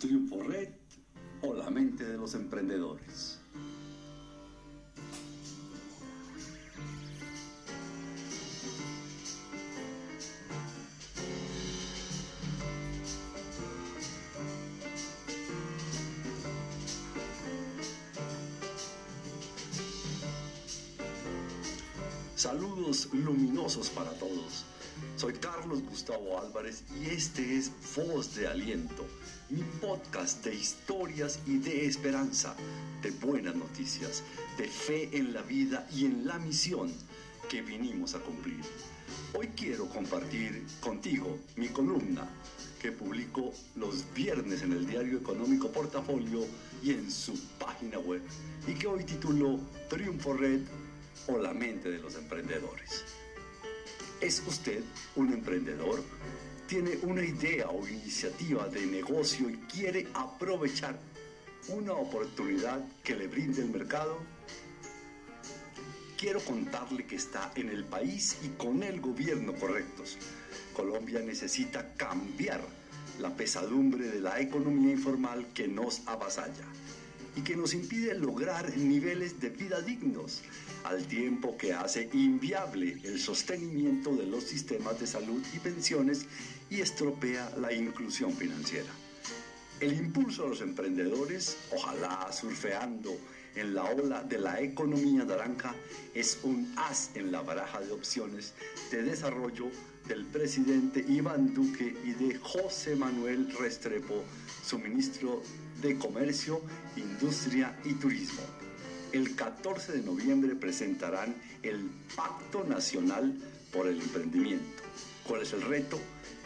Triunfo Red o la mente de los emprendedores. Saludos luminosos para todos. Soy Carlos Gustavo Álvarez y este es Voz de Aliento, podcast de historias y de esperanza, de buenas noticias, de fe en la vida y en la misión que vinimos a cumplir. Hoy quiero compartir contigo mi columna que publico los viernes en el diario económico Portafolio y en su página web y que hoy titulo Triunfo Red o la mente de los emprendedores. ¿Es usted un emprendedor? ¿Tiene una idea o iniciativa de negocio y quiere aprovechar una oportunidad que le brinde el mercado? Quiero contarle que está en el país y con el gobierno correctos. Colombia necesita cambiar la pesadumbre de la economía informal que nos avasalla y que nos impide lograr niveles de vida dignos, al tiempo que hace inviable el sostenimiento de los sistemas de salud y pensiones y estropea la inclusión financiera. El impulso a los emprendedores, ojalá surfeando en la ola de la economía naranja, es un as en la baraja de opciones de desarrollo del presidente Iván Duque y de José Manuel Restrepo, su ministro de Comercio, Industria y Turismo. El 14 de noviembre presentarán el Pacto Nacional por el Emprendimiento. ¿Cuál es el reto?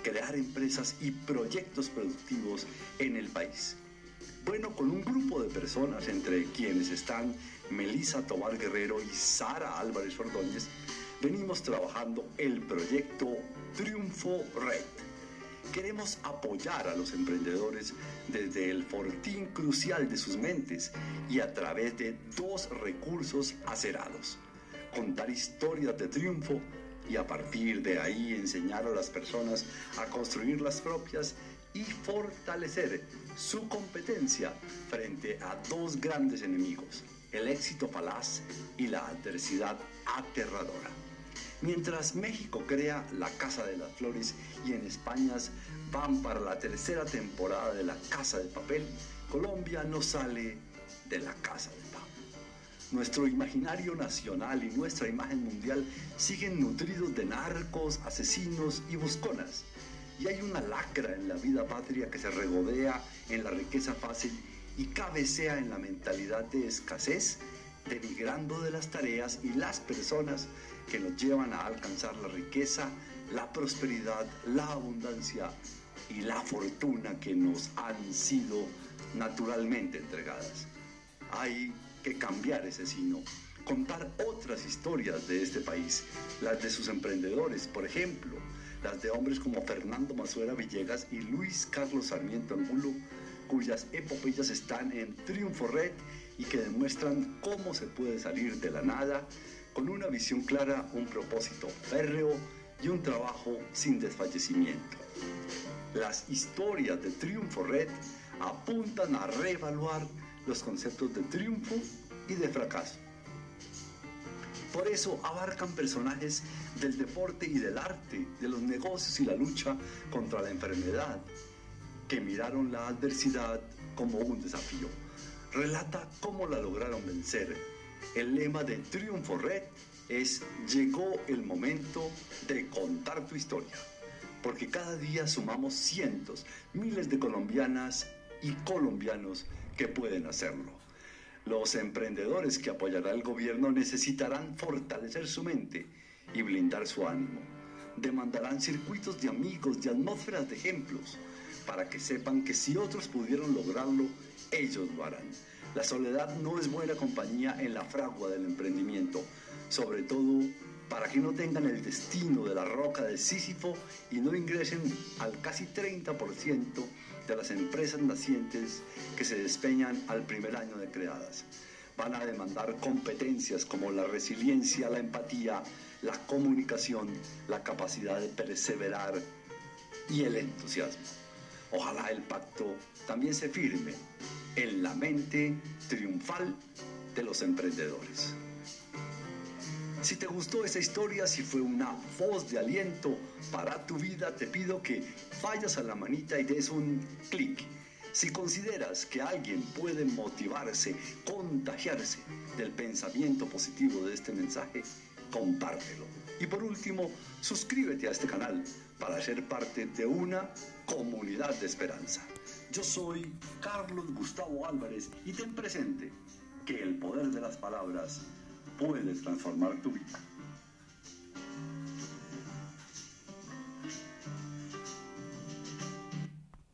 Crear empresas y proyectos productivos en el país. Bueno, con un grupo de personas, entre quienes están Melisa Tobar Guerrero y Sara Álvarez Ordóñez, venimos trabajando el proyecto Triunfo Red Queremos apoyar a los emprendedores desde el fortín crucial de sus mentes y a través de dos recursos acerados. Contar historias de triunfo y a partir de ahí enseñar a las personas a construir las propias y fortalecer su competencia frente a dos grandes enemigos, el éxito falaz y la adversidad aterradora. Mientras México crea la Casa de las Flores y en España van para la tercera temporada de la Casa de Papel, Colombia no sale de la Casa de Papel. Nuestro imaginario nacional y nuestra imagen mundial siguen nutridos de narcos, asesinos y busconas. Y hay una lacra en la vida patria que se regodea en la riqueza fácil y cabecea en la mentalidad de escasez denigrando de las tareas y las personas que nos llevan a alcanzar la riqueza, la prosperidad, la abundancia y la fortuna que nos han sido naturalmente entregadas. Hay que cambiar ese sino, contar otras historias de este país, las de sus emprendedores, por ejemplo, las de hombres como Fernando Mazuera Villegas y Luis Carlos Sarmiento Angulo, cuyas epopeyas están en Triunfo Red y que demuestran cómo se puede salir de la nada con una visión clara, un propósito férreo y un trabajo sin desfallecimiento. Las historias de Triunfo Red apuntan a reevaluar los conceptos de triunfo y de fracaso. Por eso abarcan personajes del deporte y del arte, de los negocios y la lucha contra la enfermedad, que miraron la adversidad como un desafío relata cómo la lograron vencer. El lema de Triunfo Red es llegó el momento de contar tu historia, porque cada día sumamos cientos, miles de colombianas y colombianos que pueden hacerlo. Los emprendedores que apoyará el gobierno necesitarán fortalecer su mente y blindar su ánimo. Demandarán circuitos de amigos, de atmósferas de ejemplos, para que sepan que si otros pudieron lograrlo, ellos lo harán. La soledad no es buena compañía en la fragua del emprendimiento, sobre todo para que no tengan el destino de la roca de Sísifo y no ingresen al casi 30% de las empresas nacientes que se despeñan al primer año de creadas. Van a demandar competencias como la resiliencia, la empatía, la comunicación, la capacidad de perseverar y el entusiasmo. Ojalá el pacto también se firme en la mente triunfal de los emprendedores. Si te gustó esa historia, si fue una voz de aliento para tu vida, te pido que vayas a la manita y des un clic. Si consideras que alguien puede motivarse, contagiarse del pensamiento positivo de este mensaje, compártelo. Y por último, suscríbete a este canal para ser parte de una comunidad de esperanza. Yo soy Carlos Gustavo Álvarez y ten presente que el poder de las palabras puede transformar tu vida.